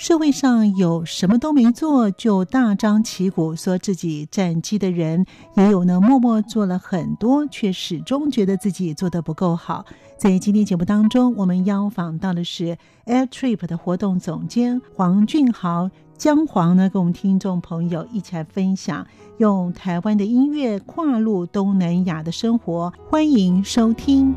社会上有什么都没做就大张旗鼓说自己战绩的人，也有呢默默做了很多却始终觉得自己做得不够好。在今天节目当中，我们邀访到的是 Air Trip 的活动总监黄俊豪，姜黄呢，跟我们听众朋友一起来分享用台湾的音乐跨入东南亚的生活。欢迎收听。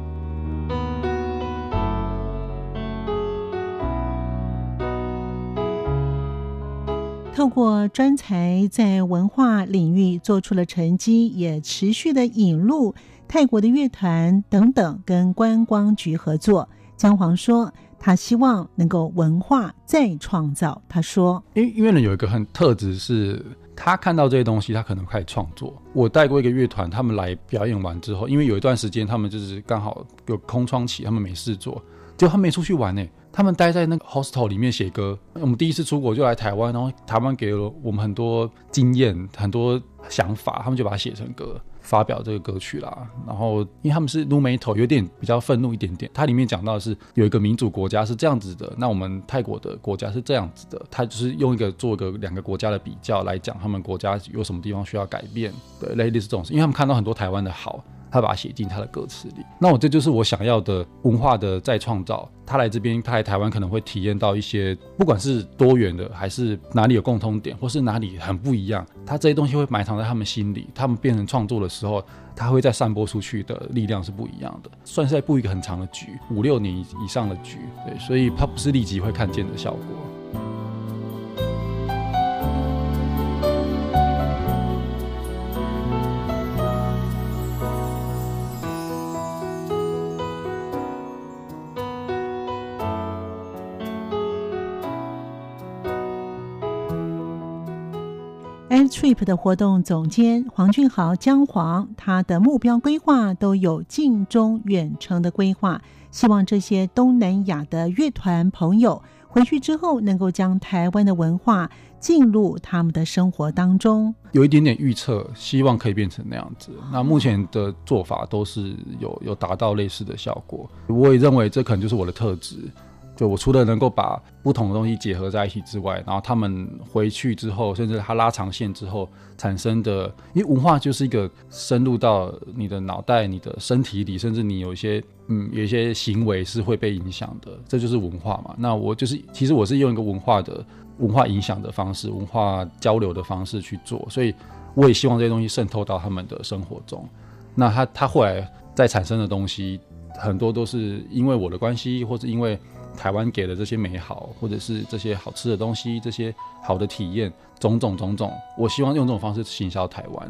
透过专才在文化领域做出了成绩，也持续的引入泰国的乐团等等，跟观光局合作。姜黄说，他希望能够文化再创造。他说，因为因为呢有一个很特质是，他看到这些东西，他可能开始创作。我带过一个乐团，他们来表演完之后，因为有一段时间他们就是刚好有空窗期，他们没事做，结果他们没出去玩呢。他们待在那个 hostel 里面写歌。我们第一次出国就来台湾，然后台湾给了我们很多经验、很多想法，他们就把它写成歌，发表这个歌曲啦。然后，因为他们是 nu metal，有点比较愤怒一点点。它里面讲到是有一个民主国家是这样子的，那我们泰国的国家是这样子的。他就是用一个做一个两个国家的比较来讲，他们国家有什么地方需要改变。对，类似这种事，因为他们看到很多台湾的好。他把它写进他的歌词里，那我这就是我想要的文化的再创造。他来这边，他来台湾可能会体验到一些，不管是多元的，还是哪里有共通点，或是哪里很不一样，他这些东西会埋藏在他们心里。他们变成创作的时候，他会再散播出去的力量是不一样的。算是在布一个很长的局，五六年以上的局，对，所以他不是立即会看见的效果。A trip 的活动总监黄俊豪姜黄，他的目标规划都有近中远程的规划，希望这些东南亚的乐团朋友回去之后，能够将台湾的文化进入他们的生活当中。有一点点预测，希望可以变成那样子。那目前的做法都是有有达到类似的效果，我也认为这可能就是我的特质。我除了能够把不同的东西结合在一起之外，然后他们回去之后，甚至他拉长线之后产生的，因为文化就是一个深入到你的脑袋、你的身体里，甚至你有一些嗯，有一些行为是会被影响的，这就是文化嘛。那我就是其实我是用一个文化的文化影响的方式、文化交流的方式去做，所以我也希望这些东西渗透到他们的生活中。那他他后来再产生的东西，很多都是因为我的关系，或者因为。台湾给的这些美好，或者是这些好吃的东西，这些好的体验，种种种种，我希望用这种方式行销台湾。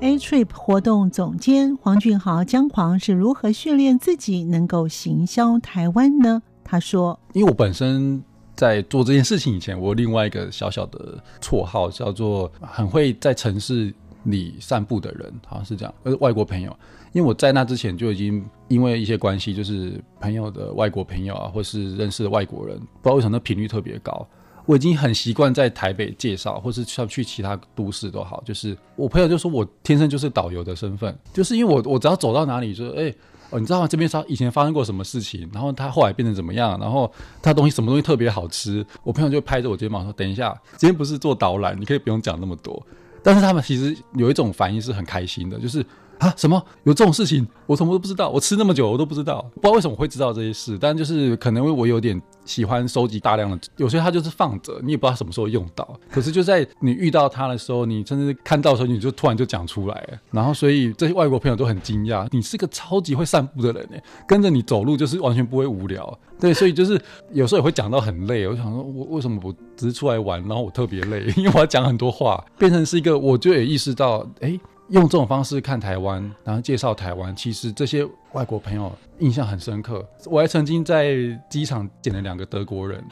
A Trip 活动总监黄俊豪姜黄是如何训练自己能够行销台湾呢？他说：“因为我本身。”在做这件事情以前，我有另外一个小小的绰号叫做“很会在城市里散步的人”，好像是这样。呃，外国朋友，因为我在那之前就已经因为一些关系，就是朋友的外国朋友啊，或是认识的外国人，不知道为什么那频率特别高。我已经很习惯在台北介绍，或是像去其他都市都好，就是我朋友就说我天生就是导游的身份，就是因为我我只要走到哪里就，就、哎。你知道吗？这边以前发生过什么事情？然后他后来变成怎么样？然后他东西什么东西特别好吃？我朋友就拍着我肩膀说：“等一下，今天不是做导览，你可以不用讲那么多。”但是他们其实有一种反应是很开心的，就是。啊，什么有这种事情？我什么都不知道。我吃那么久，我都不知道，不知道为什么会知道这些事。但就是可能我有点喜欢收集大量的，有些它就是放着，你也不知道什么时候用到。可是就在你遇到它的时候，你甚至看到的时候，你就突然就讲出来。然后所以这些外国朋友都很惊讶，你是个超级会散步的人呢，跟着你走路就是完全不会无聊。对，所以就是有时候也会讲到很累。我想说，我为什么我只是出来玩，然后我特别累，因为我要讲很多话，变成是一个，我就也意识到，哎。用这种方式看台湾，然后介绍台湾，其实这些外国朋友印象很深刻。我还曾经在机场捡了两个德国人，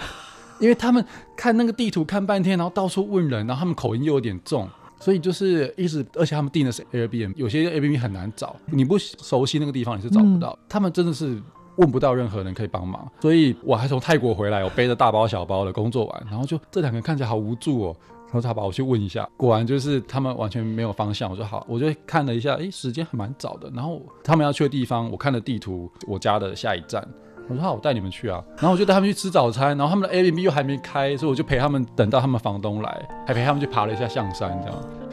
因为他们看那个地图看半天，然后到处问人，然后他们口音又有点重，所以就是一直，而且他们订的是 Airbnb，有些 Airbnb 很难找，你不熟悉那个地方你是找不到。嗯、他们真的是问不到任何人可以帮忙，所以我还从泰国回来，我背着大包小包的工作完，然后就这两个人看起来好无助哦。我说好吧我去问一下，果然就是他们完全没有方向。我说好，我就看了一下，哎，时间还蛮早的。然后他们要去的地方，我看了地图，我家的下一站。我说好，我带你们去啊。然后我就带他们去吃早餐。然后他们的 A B B 又还没开，所以我就陪他们等到他们房东来，还陪他们去爬了一下象山，这样。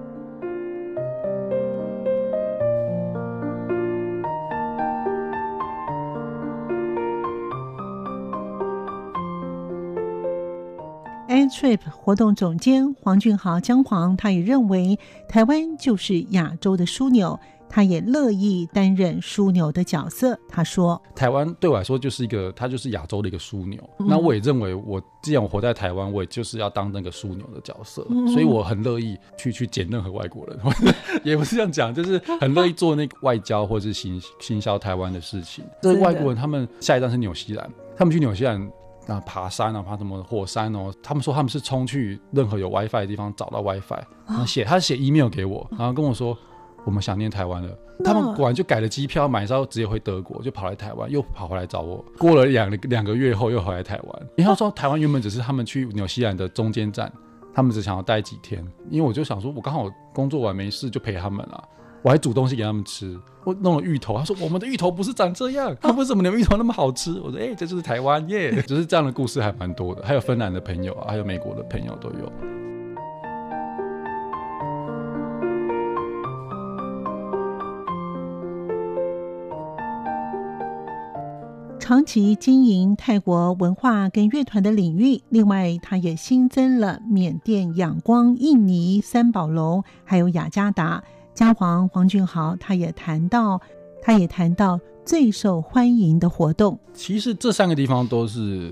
Trip 活动总监黄俊豪姜黄，他也认为台湾就是亚洲的枢纽，他也乐意担任枢纽的角色。他说：“台湾对我来说就是一个，它就是亚洲的一个枢纽。嗯、那我也认为，我既然我活在台湾，我也就是要当那个枢纽的角色，嗯、所以我很乐意去去捡任何外国人，也不是这样讲，就是很乐意做那个外交或者是行行销台湾的事情。这外国人他们下一站是纽西兰，他们去纽西兰。”啊，爬山啊，爬什么火山哦？他们说他们是冲去任何有 WiFi 的地方找到 WiFi，然后写他写 email 给我，然后跟我说我们想念台湾了。他们果然就改了机票，买之后直接回德国，就跑来台湾，又跑回来找我。过了两两个月后又回来台湾。然后说台湾原本只是他们去纽西兰的中间站，他们只想要待几天。因为我就想说，我刚好工作完没事就陪他们了。我还煮东西给他们吃，我弄了芋头。他说：“我们的芋头不是长这样，他为什么你们芋头那么好吃？”我说：“哎、欸，这就是台湾耶！” 就是这样的故事还蛮多的，还有芬兰的朋友啊，还有美国的朋友都有。长期经营泰国文化跟乐团的领域，另外他也新增了缅甸仰光、印尼三宝龙，还有雅加达。姜黄黄俊豪，他也谈到，他也谈到最受欢迎的活动。其实这三个地方都是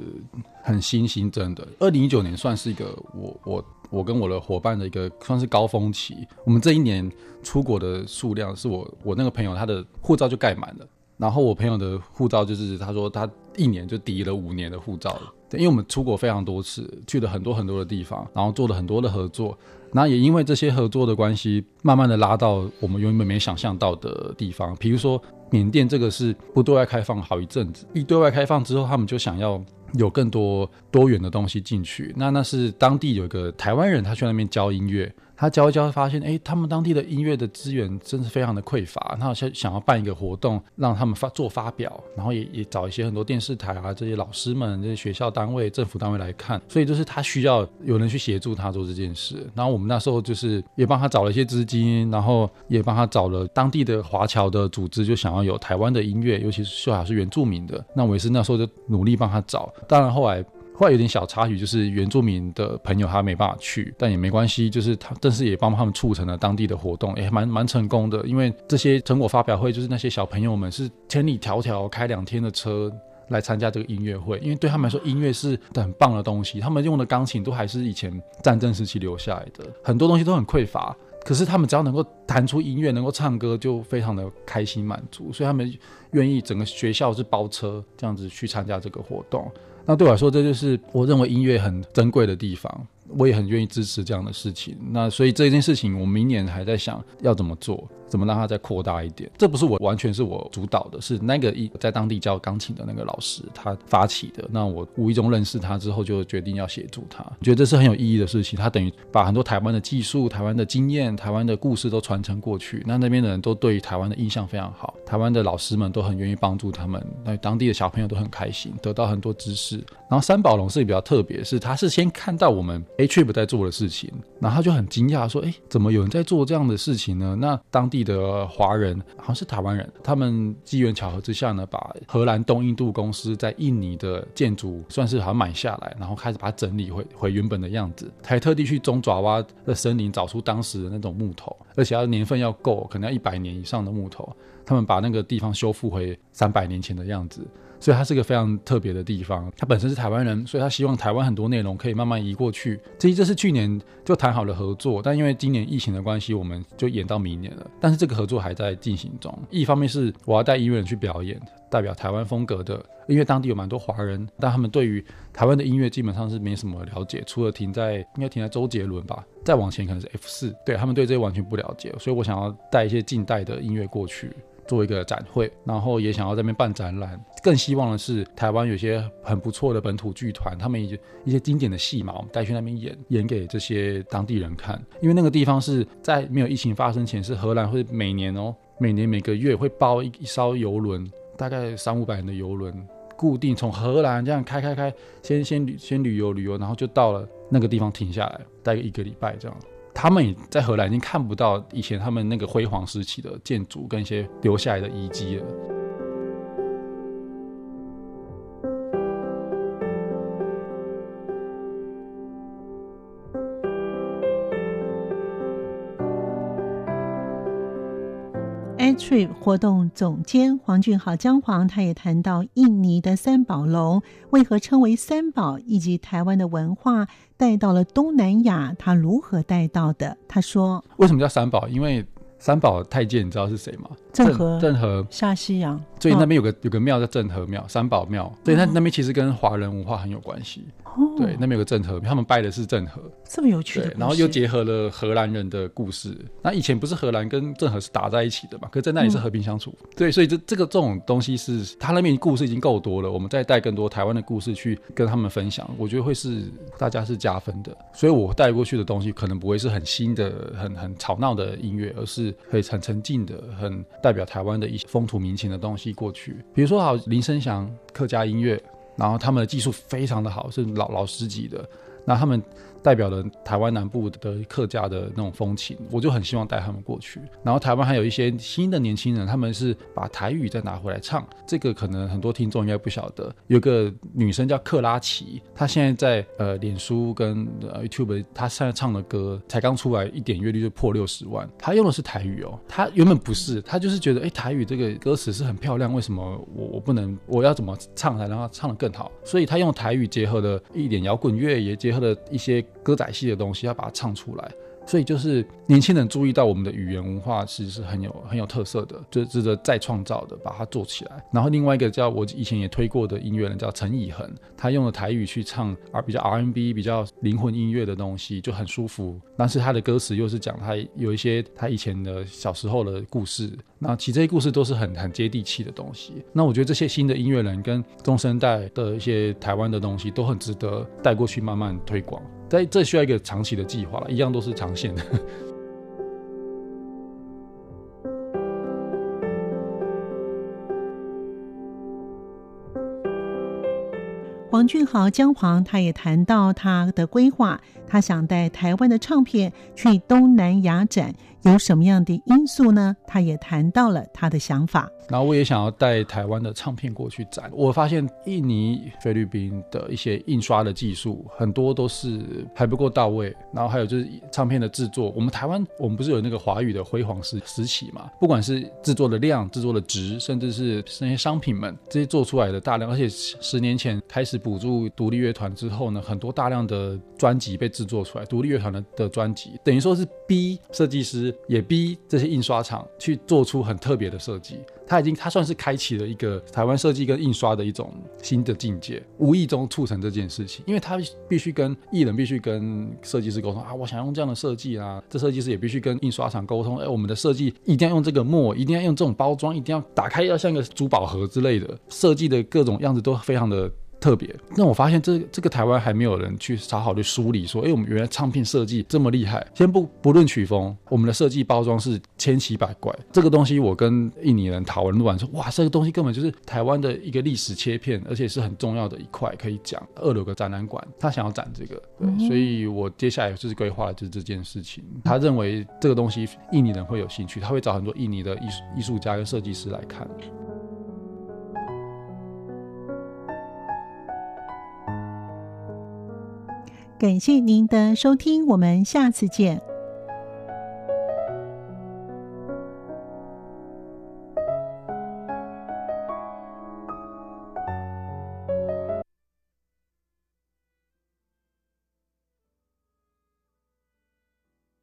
很新新增的。二零一九年算是一个我我我跟我的伙伴的一个算是高峰期。我们这一年出国的数量是我我那个朋友他的护照就盖满了，然后我朋友的护照就是他说他一年就抵了五年的护照了。对，因为我们出国非常多次，去了很多很多的地方，然后做了很多的合作。那也因为这些合作的关系，慢慢的拉到我们原本没想象到的地方。比如说缅甸这个是不对外开放好一阵子，一对外开放之后，他们就想要有更多多元的东西进去。那那是当地有一个台湾人，他去那边教音乐。他教一教，发现哎，他们当地的音乐的资源真是非常的匮乏。他好像想要办一个活动，让他们发做发表，然后也也找一些很多电视台啊，这些老师们、这些学校单位、政府单位来看。所以就是他需要有人去协助他做这件事。然后我们那时候就是也帮他找了一些资金，然后也帮他找了当地的华侨的组织，就想要有台湾的音乐，尤其是最好是原住民的。那我也是那时候就努力帮他找。当然后来。后来有点小插曲，就是原住民的朋友他没办法去，但也没关系，就是他，但是也帮他们促成了当地的活动，也蛮蛮成功的。因为这些成果发表会，就是那些小朋友们是千里迢迢开两天的车来参加这个音乐会，因为对他们来说，音乐是很棒的东西。他们用的钢琴都还是以前战争时期留下来的，很多东西都很匮乏，可是他们只要能够弹出音乐，能够唱歌，就非常的开心满足，所以他们愿意整个学校是包车这样子去参加这个活动。那对我来说，这就是我认为音乐很珍贵的地方。我也很愿意支持这样的事情。那所以这件事情，我明年还在想要怎么做，怎么让它再扩大一点。这不是我完全是我主导的，是那个一在当地教钢琴的那个老师他发起的。那我无意中认识他之后，就决定要协助他。觉得这是很有意义的事情。他等于把很多台湾的技术、台湾的经验、台湾的故事都传承过去。那那边的人都对台湾的印象非常好，台湾的老师们都很愿意帮助他们。那当地的小朋友都很开心，得到很多知识。然后三宝龙是比较特别，是他是先看到我们。A-Trip 在做的事情，然后他就很惊讶说：“哎，怎么有人在做这样的事情呢？”那当地的华人好像是台湾人，他们机缘巧合之下呢，把荷兰东印度公司在印尼的建筑算是好像买下来，然后开始把它整理回回原本的样子，还特地去中爪哇的森林找出当时的那种木头，而且要年份要够，可能要一百年以上的木头，他们把那个地方修复回三百年前的样子。所以它是个非常特别的地方。他本身是台湾人，所以他希望台湾很多内容可以慢慢移过去。这这是去年就谈好了合作，但因为今年疫情的关系，我们就延到明年了。但是这个合作还在进行中。一方面是我要带音乐人去表演，代表台湾风格的，因为当地有蛮多华人，但他们对于台湾的音乐基本上是没什么了解，除了停在应该停在周杰伦吧，再往前可能是 F 四，对他们对这些完全不了解，所以我想要带一些近代的音乐过去。做一个展会，然后也想要在那边办展览。更希望的是，台湾有些很不错的本土剧团，他们一些一些经典的戏码，我们带去那边演，演给这些当地人看。因为那个地方是在没有疫情发生前，是荷兰会每年哦，每年每个月会包一一艘游轮，大概三五百人的游轮，固定从荷兰这样开开开，先先旅先旅游旅游，然后就到了那个地方停下来，待个一个礼拜这样。他们在荷兰已经看不到以前他们那个辉煌时期的建筑跟一些留下来的遗迹了。Trip 活动总监黄俊豪姜黄，他也谈到印尼的三宝龙为何称为三宝，以及台湾的文化带到了东南亚，他如何带到的？他说：“为什么叫三宝？因为三宝太监，你知道是谁吗？郑和、郑和下西洋，所以那边有个有个庙叫郑和庙，三宝庙，所以那那边其实跟华人文化很有关系。”对，那边有个郑和，他们拜的是郑和，这么有趣。的，然后又结合了荷兰人的故事。那以前不是荷兰跟郑和是打在一起的嘛？可是在那里是和平相处。嗯、对，所以这这个这种东西是，他那边故事已经够多了，我们再带更多台湾的故事去跟他们分享，我觉得会是大家是加分的。所以我带过去的东西可能不会是很新的、很很吵闹的音乐，而是可以很沉静的、很代表台湾的一些风土民情的东西过去。比如说，好林生祥客家音乐。然后他们的技术非常的好，是老老师级的。那他们。代表了台湾南部的客家的那种风情，我就很希望带他们过去。然后台湾还有一些新的年轻人，他们是把台语再拿回来唱，这个可能很多听众应该不晓得。有个女生叫克拉奇，她现在在呃脸书跟呃 YouTube，她现在唱的歌才刚出来，一点阅率就破六十万。她用的是台语哦，她原本不是，她就是觉得哎台语这个歌词是很漂亮，为什么我我不能我要怎么唱才让她唱得更好？所以她用台语结合了一点摇滚乐，也结合了一些。歌仔戏的东西要把它唱出来，所以就是年轻人注意到我们的语言文化其实是很有很有特色的，就值得再创造的，把它做起来。然后另外一个叫我以前也推过的音乐人叫陈以恒，他用了台语去唱啊比较 RMB 比较灵魂音乐的东西，就很舒服。但是他的歌词又是讲他有一些他以前的小时候的故事，那其实这些故事都是很很接地气的东西。那我觉得这些新的音乐人跟中生代的一些台湾的东西都很值得带过去慢慢推广。但这需要一个长期的计划了，一样都是长线的。黄俊豪姜黄，他也谈到他的规划，他想带台湾的唱片去东南亚展。有什么样的因素呢？他也谈到了他的想法。然后我也想要带台湾的唱片过去展。我发现印尼、菲律宾的一些印刷的技术很多都是还不够到位。然后还有就是唱片的制作，我们台湾我们不是有那个华语的辉煌时时期嘛？不管是制作的量、制作的值，甚至是那些商品们这些做出来的大量，而且十年前开始补助独立乐团之后呢，很多大量的专辑被制作出来，独立乐团的的专辑等于说是逼设计师。也逼这些印刷厂去做出很特别的设计，他已经他算是开启了一个台湾设计跟印刷的一种新的境界，无意中促成这件事情，因为他必须跟艺人必须跟设计师沟通啊，我想用这样的设计啊，这设计师也必须跟印刷厂沟通，哎，我们的设计一定要用这个墨，一定要用这种包装，一定要打开要像个珠宝盒之类的，设计的各种样子都非常的。特别，那我发现这这个台湾还没有人去好好的梳理，说，哎，我们原来唱片设计这么厉害。先不不论曲风，我们的设计包装是千奇百怪。这个东西我跟印尼人讨论录完说，哇，这个东西根本就是台湾的一个历史切片，而且是很重要的一块，可以讲。二楼有个展览馆，他想要展这个，对，嗯、所以我接下来就是规划的就是这件事情。他认为这个东西印尼人会有兴趣，他会找很多印尼的艺术艺术家跟设计师来看。感谢您的收听，我们下次见。